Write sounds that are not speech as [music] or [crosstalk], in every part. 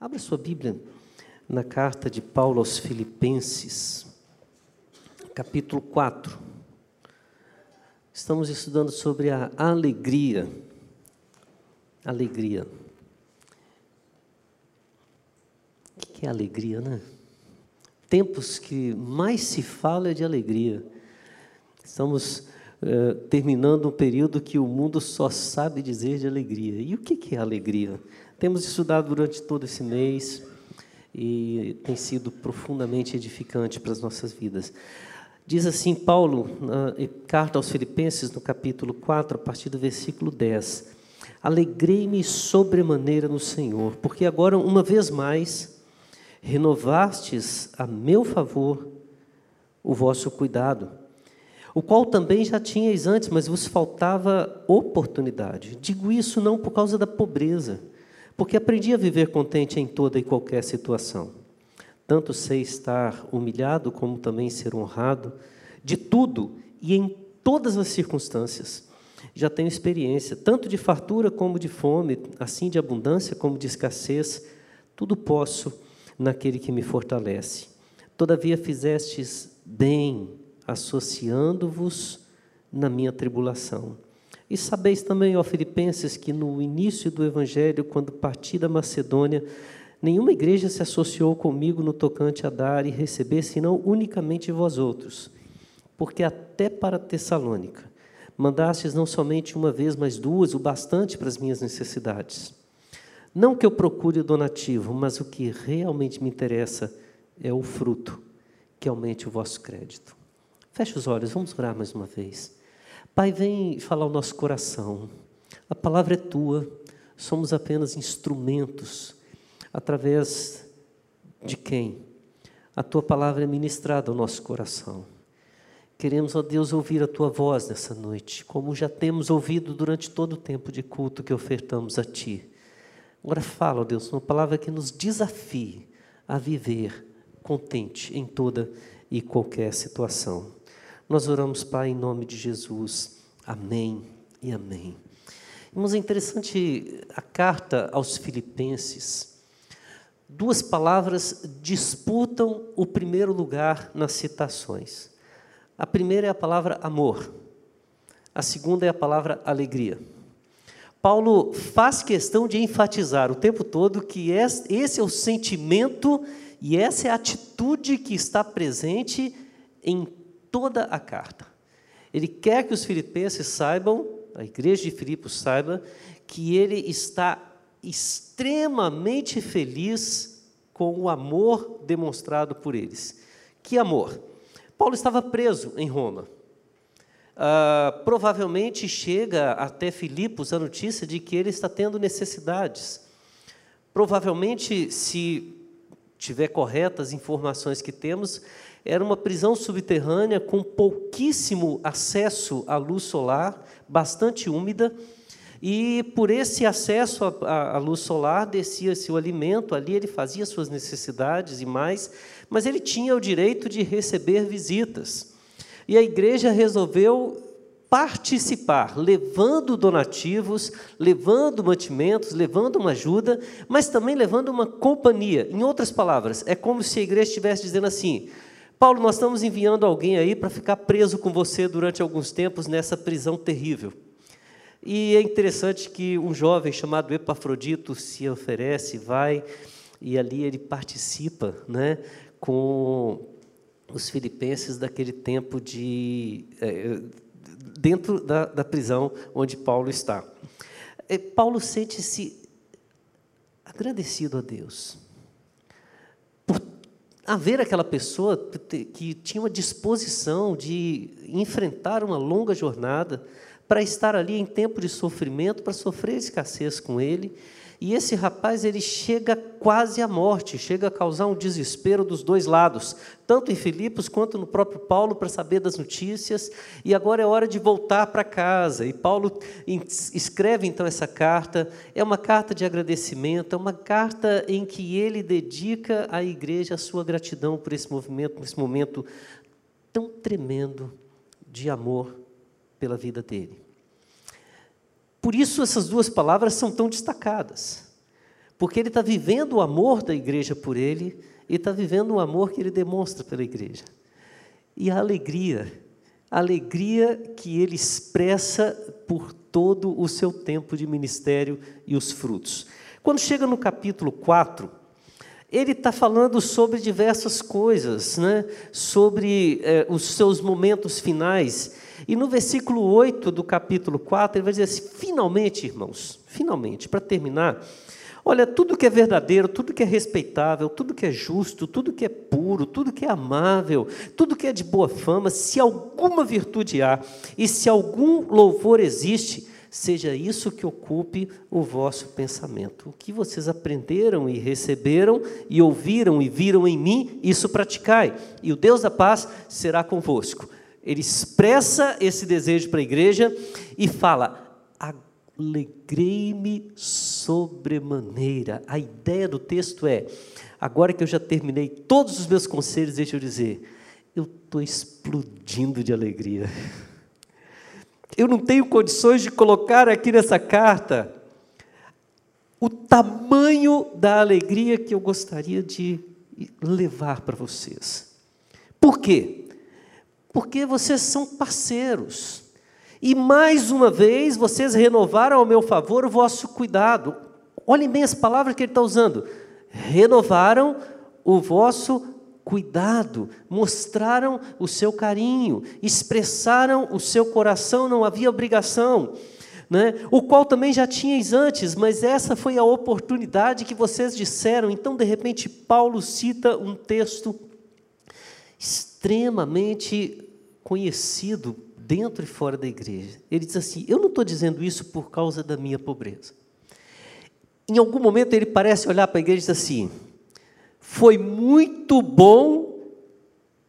Abra sua Bíblia na carta de Paulo aos Filipenses, capítulo 4. Estamos estudando sobre a alegria. Alegria. O que é alegria, né? Tempos que mais se fala é de alegria. Estamos uh, terminando um período que o mundo só sabe dizer de alegria. E o que, que é alegria? Temos estudado durante todo esse mês e tem sido profundamente edificante para as nossas vidas. Diz assim Paulo, na carta aos Filipenses, no capítulo 4, a partir do versículo 10: Alegrei-me sobremaneira no Senhor, porque agora, uma vez mais, renovastes a meu favor o vosso cuidado, o qual também já tinhais antes, mas vos faltava oportunidade. Digo isso não por causa da pobreza, porque aprendi a viver contente em toda e qualquer situação. Tanto sei estar humilhado, como também ser honrado, de tudo e em todas as circunstâncias. Já tenho experiência, tanto de fartura como de fome, assim de abundância como de escassez, tudo posso naquele que me fortalece. Todavia fizestes bem, associando-vos na minha tribulação. E sabeis também, ó Filipenses, que no início do Evangelho, quando parti da Macedônia, nenhuma igreja se associou comigo no tocante a dar e receber, senão unicamente vós outros. Porque até para Tessalônica mandastes não somente uma vez, mas duas, o bastante para as minhas necessidades. Não que eu procure o donativo, mas o que realmente me interessa é o fruto, que aumente o vosso crédito. Feche os olhos, vamos orar mais uma vez. Pai, vem falar o nosso coração. A palavra é tua, somos apenas instrumentos através de quem a tua palavra é ministrada ao nosso coração. Queremos, ó Deus, ouvir a tua voz nessa noite, como já temos ouvido durante todo o tempo de culto que ofertamos a ti. Agora fala, ó Deus, uma palavra que nos desafie a viver contente em toda e qualquer situação. Nós oramos, Pai, em nome de Jesus. Amém e amém. Irmãos, é interessante a carta aos Filipenses. Duas palavras disputam o primeiro lugar nas citações. A primeira é a palavra amor, a segunda é a palavra alegria. Paulo faz questão de enfatizar o tempo todo que esse é o sentimento e essa é a atitude que está presente em toda a carta. Ele quer que os filipenses saibam, a igreja de Filipos saiba, que ele está extremamente feliz com o amor demonstrado por eles. Que amor? Paulo estava preso em Roma. Uh, provavelmente chega até Filipos a notícia de que ele está tendo necessidades. Provavelmente, se tiver corretas as informações que temos, era uma prisão subterrânea com pouquíssimo acesso à luz solar, bastante úmida, e por esse acesso à, luz solar descia-se o alimento, ali ele fazia suas necessidades e mais, mas ele tinha o direito de receber visitas. E a igreja resolveu participar, levando donativos, levando mantimentos, levando uma ajuda, mas também levando uma companhia. Em outras palavras, é como se a igreja estivesse dizendo assim: Paulo, nós estamos enviando alguém aí para ficar preso com você durante alguns tempos nessa prisão terrível. E é interessante que um jovem chamado Epafrodito se oferece, vai, e ali ele participa né, com os filipenses daquele tempo de. É, dentro da, da prisão onde Paulo está. É, Paulo sente-se agradecido a Deus haver aquela pessoa que tinha uma disposição de enfrentar uma longa jornada para estar ali em tempo de sofrimento, para sofrer escassez com ele e esse rapaz ele chega quase à morte, chega a causar um desespero dos dois lados, tanto em Filipos quanto no próprio Paulo para saber das notícias. E agora é hora de voltar para casa. E Paulo escreve então essa carta. É uma carta de agradecimento, é uma carta em que ele dedica à igreja a sua gratidão por esse movimento, por esse momento tão tremendo de amor pela vida dele. Por isso essas duas palavras são tão destacadas. porque ele está vivendo o amor da igreja por ele e está vivendo o amor que ele demonstra pela igreja. E a alegria, a alegria que ele expressa por todo o seu tempo de ministério e os frutos. Quando chega no capítulo 4, ele está falando sobre diversas coisas, né? sobre eh, os seus momentos finais. E no versículo 8 do capítulo 4, ele vai dizer assim: finalmente, irmãos, finalmente, para terminar, olha, tudo que é verdadeiro, tudo que é respeitável, tudo que é justo, tudo que é puro, tudo que é amável, tudo que é de boa fama, se alguma virtude há e se algum louvor existe, seja isso que ocupe o vosso pensamento. O que vocês aprenderam e receberam e ouviram e viram em mim, isso praticai, e o Deus da paz será convosco. Ele expressa esse desejo para a igreja e fala: alegrei-me sobremaneira. A ideia do texto é: agora que eu já terminei todos os meus conselhos, deixa eu dizer, eu estou explodindo de alegria. Eu não tenho condições de colocar aqui nessa carta o tamanho da alegria que eu gostaria de levar para vocês. Por quê? Porque vocês são parceiros. E mais uma vez, vocês renovaram ao meu favor o vosso cuidado. Olhem bem as palavras que ele está usando. Renovaram o vosso cuidado, mostraram o seu carinho, expressaram o seu coração, não havia obrigação. Né? o qual também já tinhais antes, mas essa foi a oportunidade que vocês disseram. Então, de repente, Paulo cita um texto extremamente conhecido dentro e fora da igreja. Ele diz assim: Eu não estou dizendo isso por causa da minha pobreza. Em algum momento ele parece olhar para a igreja e diz assim: foi muito bom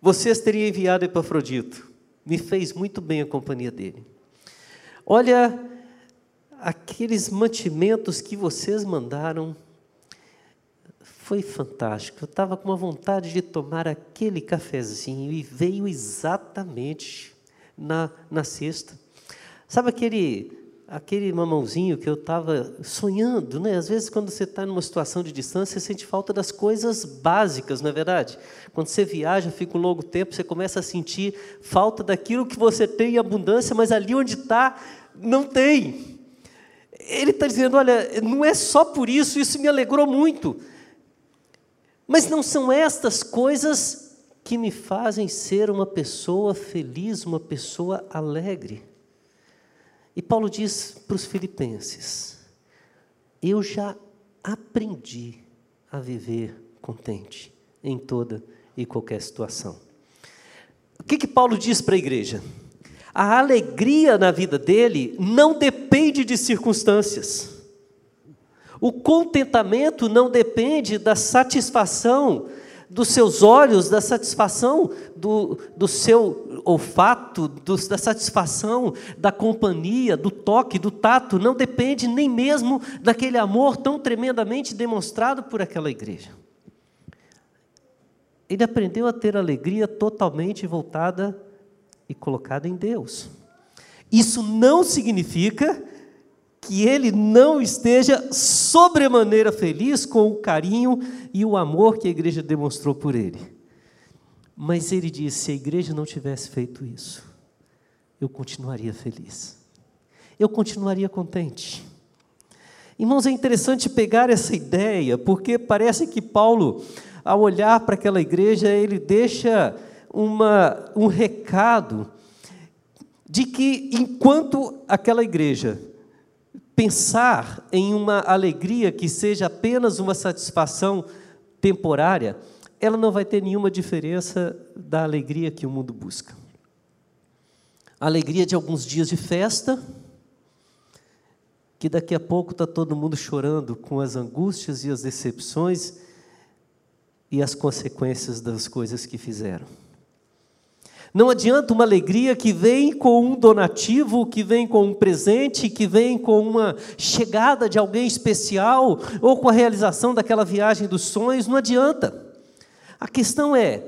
vocês terem enviado Epafrodito. Me fez muito bem a companhia dele. Olha, aqueles mantimentos que vocês mandaram foi fantástico. Eu estava com uma vontade de tomar aquele cafezinho e veio exatamente na, na sexta. Sabe aquele aquele mamãozinho que eu estava sonhando, né? Às vezes, quando você está numa situação de distância, você sente falta das coisas básicas, não é verdade? Quando você viaja, fica um longo tempo, você começa a sentir falta daquilo que você tem em abundância, mas ali onde está, não tem. Ele está dizendo: olha, não é só por isso, isso me alegrou muito. Mas não são estas coisas que me fazem ser uma pessoa feliz, uma pessoa alegre. E Paulo diz para os filipenses: Eu já aprendi a viver contente em toda e qualquer situação. O que, que Paulo diz para a igreja? A alegria na vida dele não depende de circunstâncias. O contentamento não depende da satisfação dos seus olhos, da satisfação do, do seu olfato, do, da satisfação da companhia, do toque, do tato, não depende nem mesmo daquele amor tão tremendamente demonstrado por aquela igreja. Ele aprendeu a ter alegria totalmente voltada e colocada em Deus. Isso não significa que ele não esteja sobremaneira feliz com o carinho e o amor que a igreja demonstrou por ele. Mas ele disse: se a igreja não tivesse feito isso, eu continuaria feliz, eu continuaria contente. Irmãos, é interessante pegar essa ideia, porque parece que Paulo, ao olhar para aquela igreja, ele deixa uma, um recado de que enquanto aquela igreja pensar em uma alegria que seja apenas uma satisfação temporária, ela não vai ter nenhuma diferença da alegria que o mundo busca. A alegria de alguns dias de festa, que daqui a pouco está todo mundo chorando com as angústias e as decepções e as consequências das coisas que fizeram. Não adianta uma alegria que vem com um donativo, que vem com um presente, que vem com uma chegada de alguém especial, ou com a realização daquela viagem dos sonhos, não adianta. A questão é: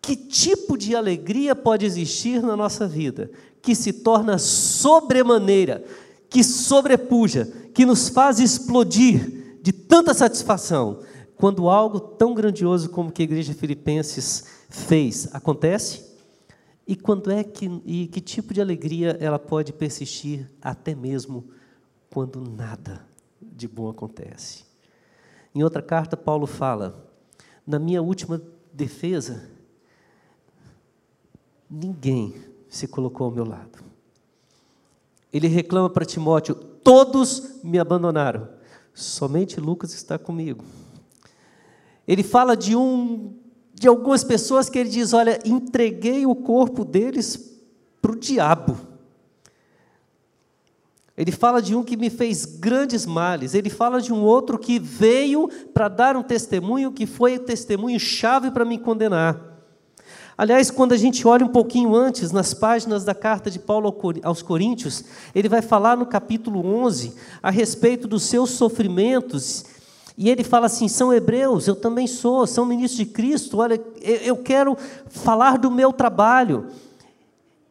que tipo de alegria pode existir na nossa vida que se torna sobremaneira, que sobrepuja, que nos faz explodir de tanta satisfação quando algo tão grandioso como que a igreja Filipenses fez acontece? E quando é que e que tipo de alegria ela pode persistir até mesmo quando nada de bom acontece? Em outra carta Paulo fala: "Na minha última defesa, ninguém se colocou ao meu lado. Ele reclama para Timóteo: todos me abandonaram, somente Lucas está comigo. Ele fala de um de algumas pessoas que ele diz: olha, entreguei o corpo deles para o diabo. Ele fala de um que me fez grandes males. Ele fala de um outro que veio para dar um testemunho que foi o testemunho chave para me condenar. Aliás, quando a gente olha um pouquinho antes, nas páginas da carta de Paulo aos Coríntios, ele vai falar no capítulo 11 a respeito dos seus sofrimentos. E ele fala assim: são hebreus, eu também sou, são ministros de Cristo. Olha, eu quero falar do meu trabalho.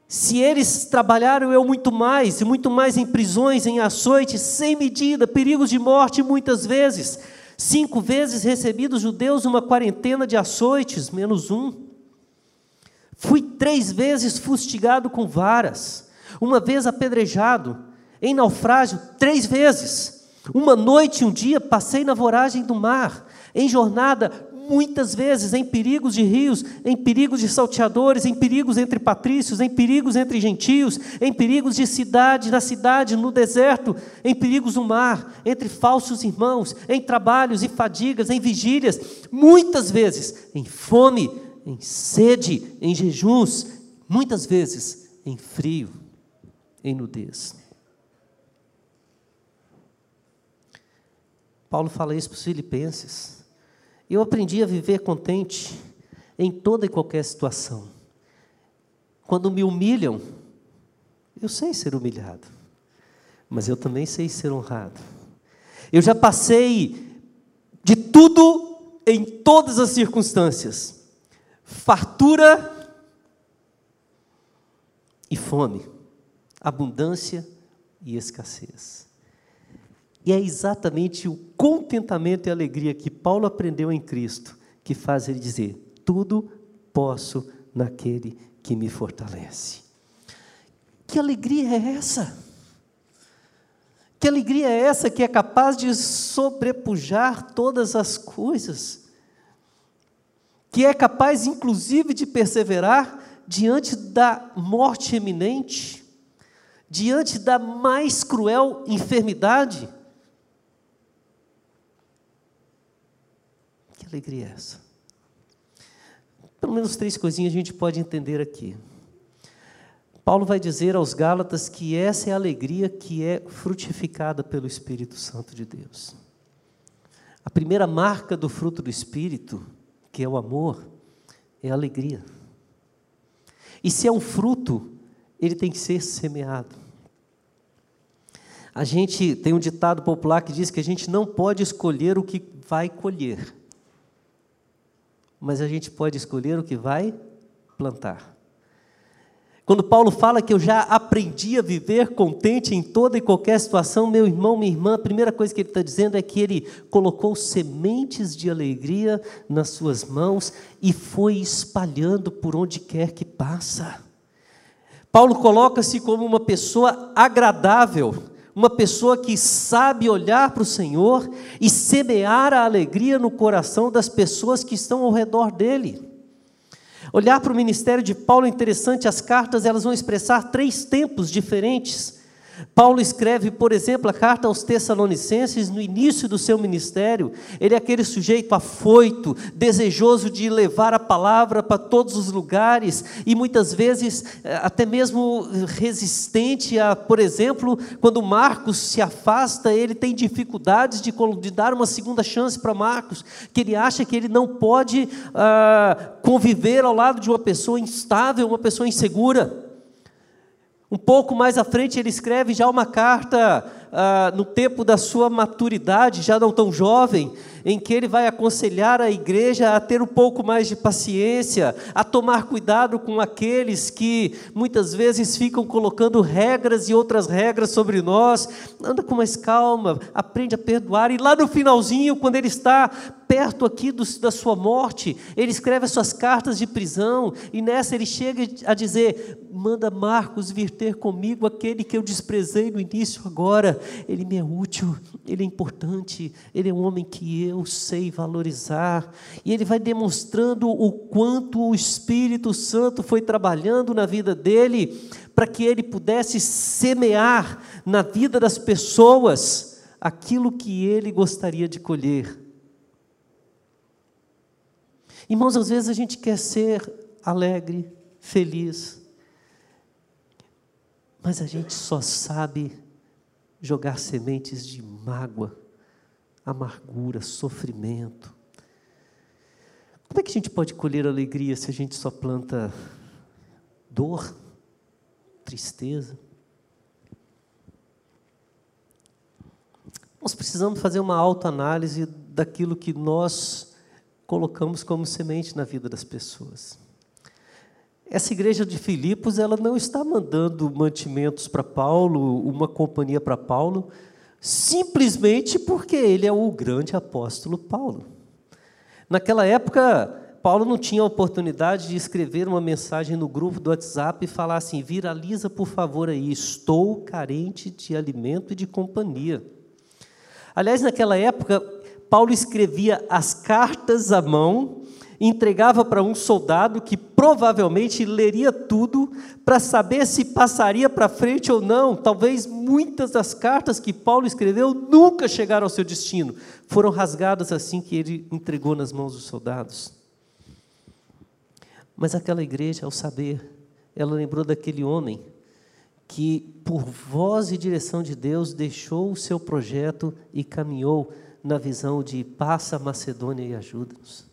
Se eles trabalharam, eu muito mais, e muito mais em prisões, em açoites, sem medida, perigos de morte muitas vezes. Cinco vezes recebi dos judeus uma quarentena de açoites, menos um. Fui três vezes fustigado com varas, uma vez apedrejado, em naufrágio, três vezes. Uma noite e um dia passei na voragem do mar, em jornada, muitas vezes, em perigos de rios, em perigos de salteadores, em perigos entre patrícios, em perigos entre gentios, em perigos de cidade, na cidade, no deserto, em perigos no mar, entre falsos irmãos, em trabalhos e fadigas, em vigílias, muitas vezes, em fome, em sede, em jejuns, muitas vezes em frio, em nudez. Paulo fala isso para os filipenses. Eu aprendi a viver contente em toda e qualquer situação. Quando me humilham, eu sei ser humilhado, mas eu também sei ser honrado. Eu já passei de tudo em todas as circunstâncias fartura e fome, abundância e escassez. E é exatamente o contentamento e alegria que Paulo aprendeu em Cristo que faz ele dizer: tudo posso naquele que me fortalece. Que alegria é essa? Que alegria é essa que é capaz de sobrepujar todas as coisas? que é capaz, inclusive, de perseverar diante da morte eminente, diante da mais cruel enfermidade. Que alegria é essa? Pelo menos três coisinhas a gente pode entender aqui. Paulo vai dizer aos Gálatas que essa é a alegria que é frutificada pelo Espírito Santo de Deus. A primeira marca do fruto do Espírito que é o amor, é a alegria. E se é um fruto, ele tem que ser semeado. A gente tem um ditado popular que diz que a gente não pode escolher o que vai colher, mas a gente pode escolher o que vai plantar. Quando Paulo fala que eu já aprendi a viver contente em toda e qualquer situação, meu irmão, minha irmã, a primeira coisa que ele está dizendo é que ele colocou sementes de alegria nas suas mãos e foi espalhando por onde quer que passa. Paulo coloca-se como uma pessoa agradável, uma pessoa que sabe olhar para o Senhor e semear a alegria no coração das pessoas que estão ao redor dele. Olhar para o ministério de Paulo é interessante, as cartas elas vão expressar três tempos diferentes. Paulo escreve, por exemplo, a carta aos Tessalonicenses no início do seu ministério. Ele é aquele sujeito afoito, desejoso de levar a palavra para todos os lugares e muitas vezes eh, até mesmo resistente a, por exemplo, quando Marcos se afasta, ele tem dificuldades de, de dar uma segunda chance para Marcos, que ele acha que ele não pode ah, conviver ao lado de uma pessoa instável, uma pessoa insegura. Um pouco mais à frente, ele escreve já uma carta ah, no tempo da sua maturidade, já não tão jovem, em que ele vai aconselhar a igreja a ter um pouco mais de paciência, a tomar cuidado com aqueles que muitas vezes ficam colocando regras e outras regras sobre nós. Anda com mais calma, aprende a perdoar, e lá no finalzinho, quando ele está perto aqui do, da sua morte, ele escreve as suas cartas de prisão, e nessa ele chega a dizer: manda Marcos vir ter comigo, aquele que eu desprezei no início, agora, ele me é útil, ele é importante, ele é um homem que eu sei valorizar, e ele vai demonstrando o quanto o Espírito Santo foi trabalhando na vida dele, para que ele pudesse semear na vida das pessoas aquilo que ele gostaria de colher. Irmãos, às vezes a gente quer ser alegre, feliz, mas a gente só sabe jogar sementes de mágoa, amargura, sofrimento. Como é que a gente pode colher alegria se a gente só planta dor, tristeza? Nós precisamos fazer uma autoanálise daquilo que nós colocamos como semente na vida das pessoas. Essa igreja de Filipos, ela não está mandando mantimentos para Paulo, uma companhia para Paulo, simplesmente porque ele é o grande apóstolo Paulo. Naquela época, Paulo não tinha a oportunidade de escrever uma mensagem no grupo do WhatsApp e falar assim: viraliza por favor aí, estou carente de alimento e de companhia. Aliás, naquela época, Paulo escrevia as cartas à mão, entregava para um soldado que provavelmente leria tudo para saber se passaria para frente ou não. Talvez muitas das cartas que Paulo escreveu nunca chegaram ao seu destino, foram rasgadas assim que ele entregou nas mãos dos soldados. Mas aquela igreja, ao saber, ela lembrou daquele homem que, por voz e direção de Deus, deixou o seu projeto e caminhou na visão de passa Macedônia e ajuda-nos.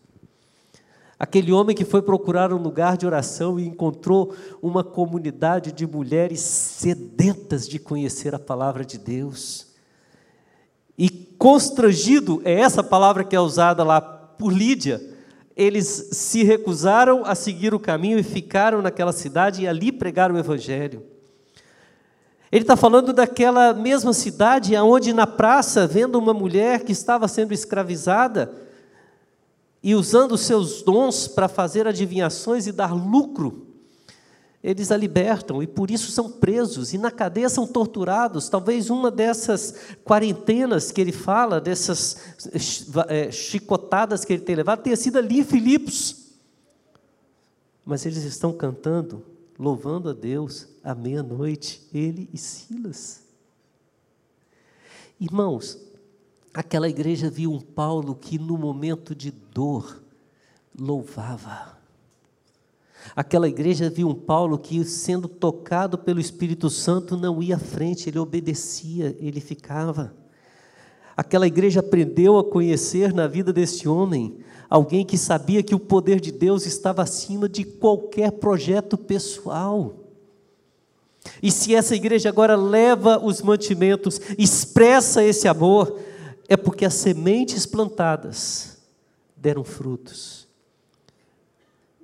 Aquele homem que foi procurar um lugar de oração e encontrou uma comunidade de mulheres sedentas de conhecer a palavra de Deus. E constrangido, é essa palavra que é usada lá por Lídia, eles se recusaram a seguir o caminho e ficaram naquela cidade e ali pregaram o Evangelho. Ele está falando daquela mesma cidade onde, na praça, vendo uma mulher que estava sendo escravizada e usando seus dons para fazer adivinhações e dar lucro, eles a libertam e por isso são presos e na cadeia são torturados. Talvez uma dessas quarentenas que ele fala, dessas é, chicotadas que ele tem levado, tenha sido ali em Filipos. Mas eles estão cantando louvando a Deus à meia-noite, ele e Silas. Irmãos, aquela igreja viu um Paulo que no momento de dor louvava. Aquela igreja viu um Paulo que, sendo tocado pelo Espírito Santo, não ia à frente, ele obedecia, ele ficava. Aquela igreja aprendeu a conhecer na vida desse homem alguém que sabia que o poder de Deus estava acima de qualquer projeto pessoal. E se essa igreja agora leva os mantimentos, expressa esse amor, é porque as sementes plantadas deram frutos.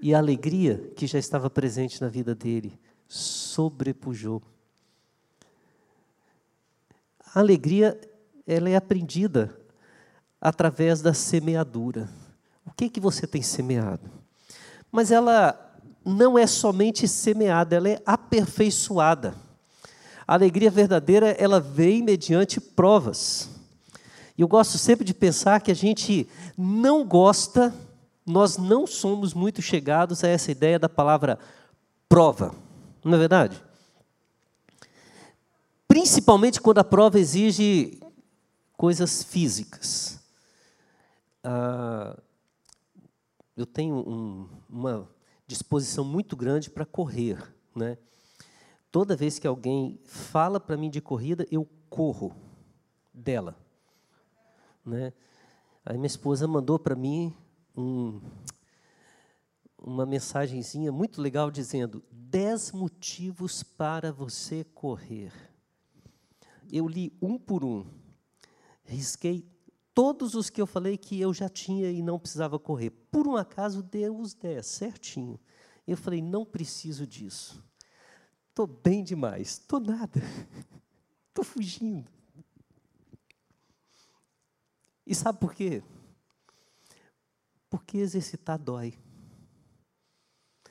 E a alegria que já estava presente na vida dele sobrepujou. A alegria, ela é aprendida através da semeadura. O que que você tem semeado? Mas ela não é somente semeada, ela é aperfeiçoada. A alegria verdadeira, ela vem mediante provas. E eu gosto sempre de pensar que a gente não gosta, nós não somos muito chegados a essa ideia da palavra prova. Não é verdade? Principalmente quando a prova exige coisas físicas. Ah, eu tenho um, uma disposição muito grande para correr, né? Toda vez que alguém fala para mim de corrida, eu corro dela, né? Aí minha esposa mandou para mim um, uma mensagenzinha muito legal dizendo: 10 motivos para você correr. eu li um por um, risquei todos os que eu falei que eu já tinha e não precisava correr. Por um acaso, deu os 10, certinho. Eu falei, não preciso disso. Estou bem demais. Estou nada. [laughs] Estou fugindo. E sabe por quê? Porque exercitar dói.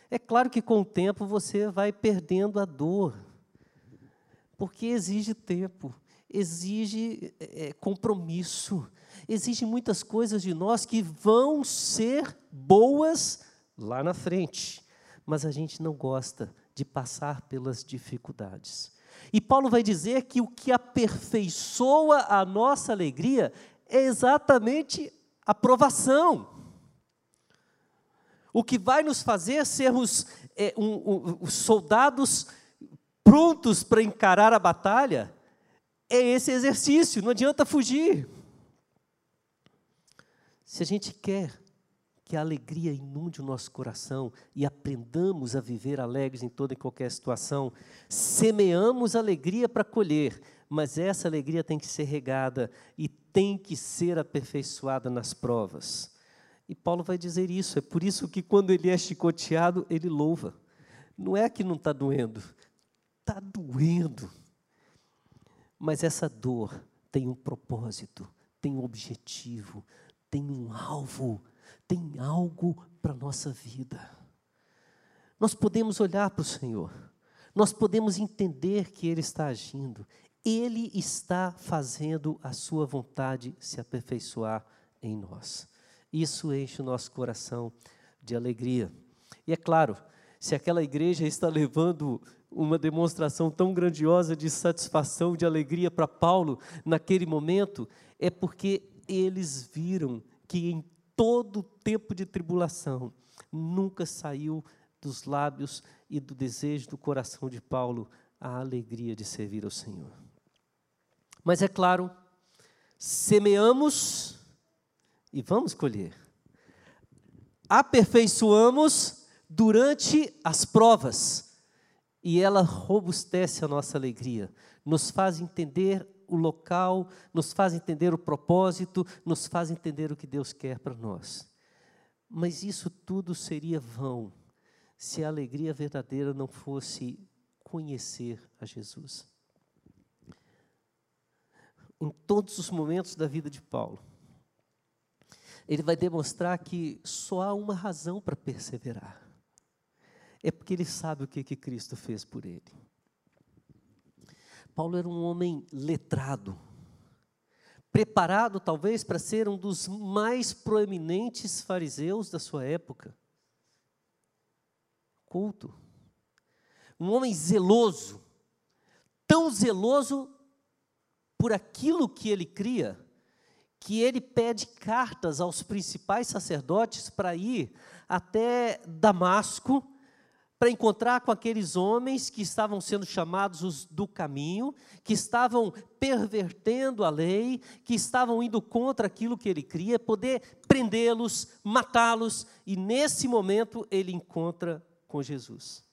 É claro que com o tempo você vai perdendo a dor, porque exige tempo, exige é, compromisso, exige muitas coisas de nós que vão ser boas lá na frente, mas a gente não gosta de passar pelas dificuldades. E Paulo vai dizer que o que aperfeiçoa a nossa alegria é exatamente a provação. O que vai nos fazer sermos é, um, um, soldados prontos para encarar a batalha é esse exercício, não adianta fugir. Se a gente quer que a alegria inunde o nosso coração e aprendamos a viver alegres em toda e qualquer situação, semeamos alegria para colher, mas essa alegria tem que ser regada e tem que ser aperfeiçoada nas provas. E Paulo vai dizer isso, é por isso que quando ele é chicoteado, ele louva. Não é que não está doendo, está doendo. Mas essa dor tem um propósito, tem um objetivo, tem um alvo, tem algo para a nossa vida. Nós podemos olhar para o Senhor, nós podemos entender que Ele está agindo, Ele está fazendo a Sua vontade se aperfeiçoar em nós. Isso enche o nosso coração de alegria. E é claro, se aquela igreja está levando uma demonstração tão grandiosa de satisfação, de alegria para Paulo naquele momento, é porque eles viram que em todo tempo de tribulação nunca saiu dos lábios e do desejo do coração de Paulo a alegria de servir ao Senhor. Mas é claro, semeamos e vamos colher. Aperfeiçoamos durante as provas e ela robustece a nossa alegria, nos faz entender o local, nos faz entender o propósito, nos faz entender o que Deus quer para nós. Mas isso tudo seria vão se a alegria verdadeira não fosse conhecer a Jesus. Em todos os momentos da vida de Paulo, ele vai demonstrar que só há uma razão para perseverar é porque ele sabe o que, que Cristo fez por ele. Paulo era um homem letrado, preparado talvez para ser um dos mais proeminentes fariseus da sua época. Culto. Um homem zeloso, tão zeloso por aquilo que ele cria, que ele pede cartas aos principais sacerdotes para ir até Damasco para encontrar com aqueles homens que estavam sendo chamados os do caminho, que estavam pervertendo a lei, que estavam indo contra aquilo que ele queria, poder prendê-los, matá-los, e nesse momento ele encontra com Jesus.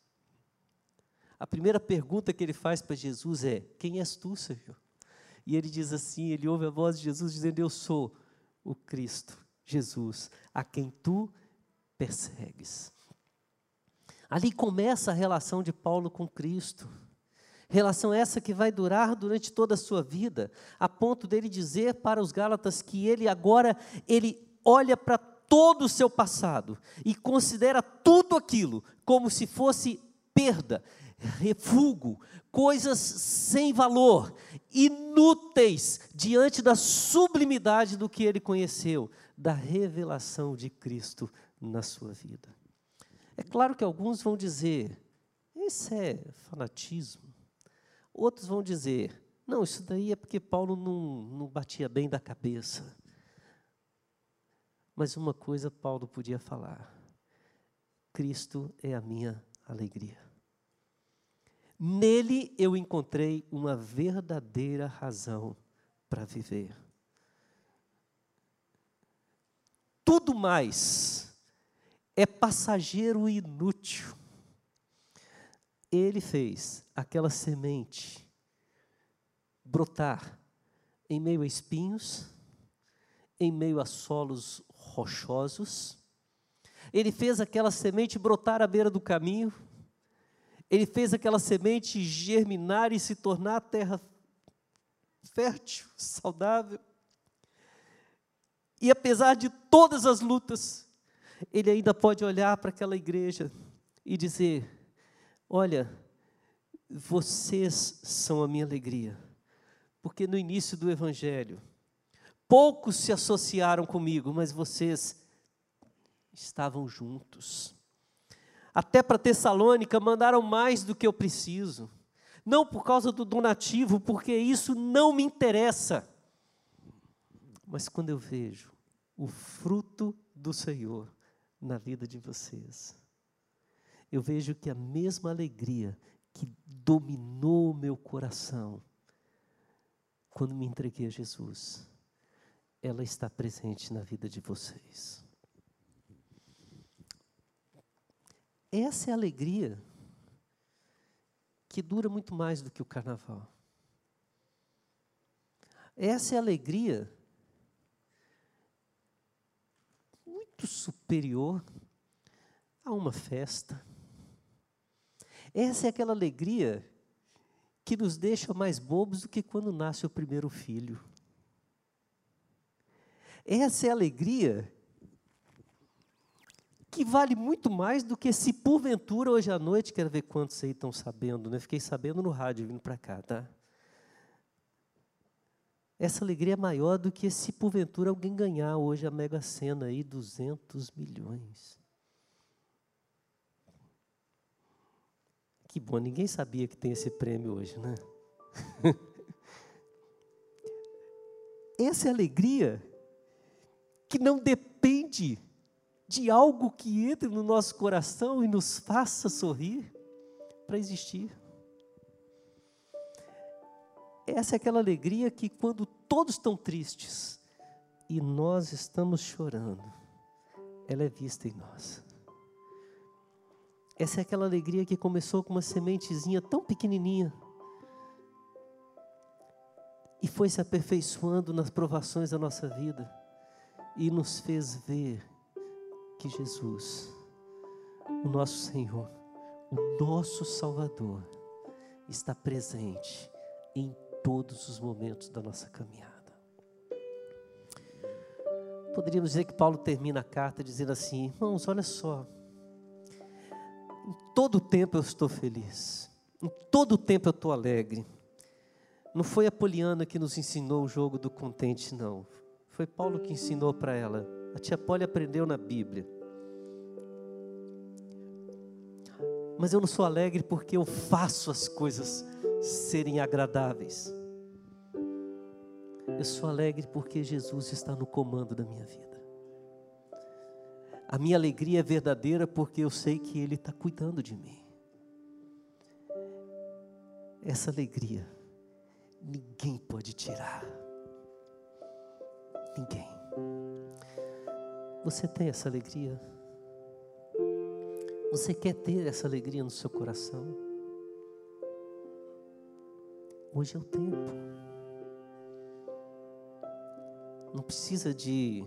A primeira pergunta que ele faz para Jesus é: Quem és tu, Senhor? E ele diz assim: ele ouve a voz de Jesus dizendo: Eu sou o Cristo, Jesus, a quem tu persegues. Ali começa a relação de Paulo com Cristo. Relação essa que vai durar durante toda a sua vida, a ponto dele dizer para os Gálatas que ele agora ele olha para todo o seu passado e considera tudo aquilo como se fosse perda, refúgio, coisas sem valor, inúteis diante da sublimidade do que ele conheceu, da revelação de Cristo na sua vida. É claro que alguns vão dizer, isso é fanatismo. Outros vão dizer, não, isso daí é porque Paulo não, não batia bem da cabeça. Mas uma coisa Paulo podia falar: Cristo é a minha alegria. Nele eu encontrei uma verdadeira razão para viver. Tudo mais é passageiro e inútil. Ele fez aquela semente brotar em meio a espinhos, em meio a solos rochosos. Ele fez aquela semente brotar à beira do caminho. Ele fez aquela semente germinar e se tornar terra fértil, saudável. E apesar de todas as lutas, ele ainda pode olhar para aquela igreja e dizer: Olha, vocês são a minha alegria. Porque no início do Evangelho, poucos se associaram comigo, mas vocês estavam juntos. Até para Tessalônica mandaram mais do que eu preciso. Não por causa do donativo, porque isso não me interessa. Mas quando eu vejo o fruto do Senhor na vida de vocês, eu vejo que a mesma alegria que dominou o meu coração quando me entreguei a Jesus, ela está presente na vida de vocês. Essa é a alegria que dura muito mais do que o carnaval. Essa é a alegria muito superior a uma festa. Essa é aquela alegria que nos deixa mais bobos do que quando nasce o primeiro filho. Essa é a alegria que vale muito mais do que se porventura hoje à noite, quero ver quantos aí estão sabendo, né? Fiquei sabendo no rádio vindo para cá, tá? Essa alegria é maior do que se porventura alguém ganhar hoje a Mega Sena aí 200 milhões. Que bom, ninguém sabia que tem esse prêmio hoje, né? [laughs] Essa é alegria que não depende de algo que entre no nosso coração e nos faça sorrir para existir. Essa é aquela alegria que, quando todos estão tristes e nós estamos chorando, ela é vista em nós. Essa é aquela alegria que começou com uma sementezinha tão pequenininha e foi se aperfeiçoando nas provações da nossa vida e nos fez ver que Jesus, o nosso Senhor, o nosso Salvador, está presente em todos os momentos da nossa caminhada. Poderíamos dizer que Paulo termina a carta dizendo assim: irmãos, olha só em todo tempo eu estou feliz. Em todo tempo eu estou alegre. Não foi a Poliana que nos ensinou o jogo do contente, não. Foi Paulo que ensinou para ela. A tia Poli aprendeu na Bíblia. Mas eu não sou alegre porque eu faço as coisas serem agradáveis. Eu sou alegre porque Jesus está no comando da minha vida. A minha alegria é verdadeira porque eu sei que Ele está cuidando de mim. Essa alegria, ninguém pode tirar. Ninguém. Você tem essa alegria? Você quer ter essa alegria no seu coração? Hoje é o tempo. Não precisa de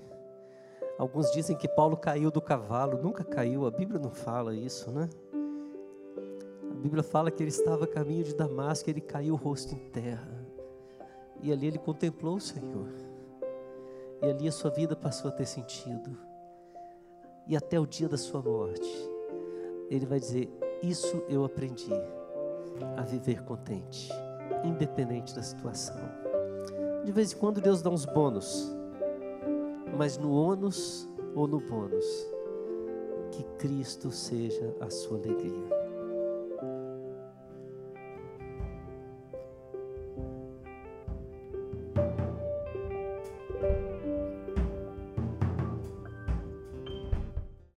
Alguns dizem que Paulo caiu do cavalo, nunca caiu, a Bíblia não fala isso, né? A Bíblia fala que ele estava a caminho de Damasco, ele caiu o rosto em terra. E ali ele contemplou o Senhor. E ali a sua vida passou a ter sentido. E até o dia da sua morte, ele vai dizer: Isso eu aprendi a viver contente, independente da situação. De vez em quando Deus dá uns bônus mas no ônus ou no bônus, que Cristo seja a sua alegria.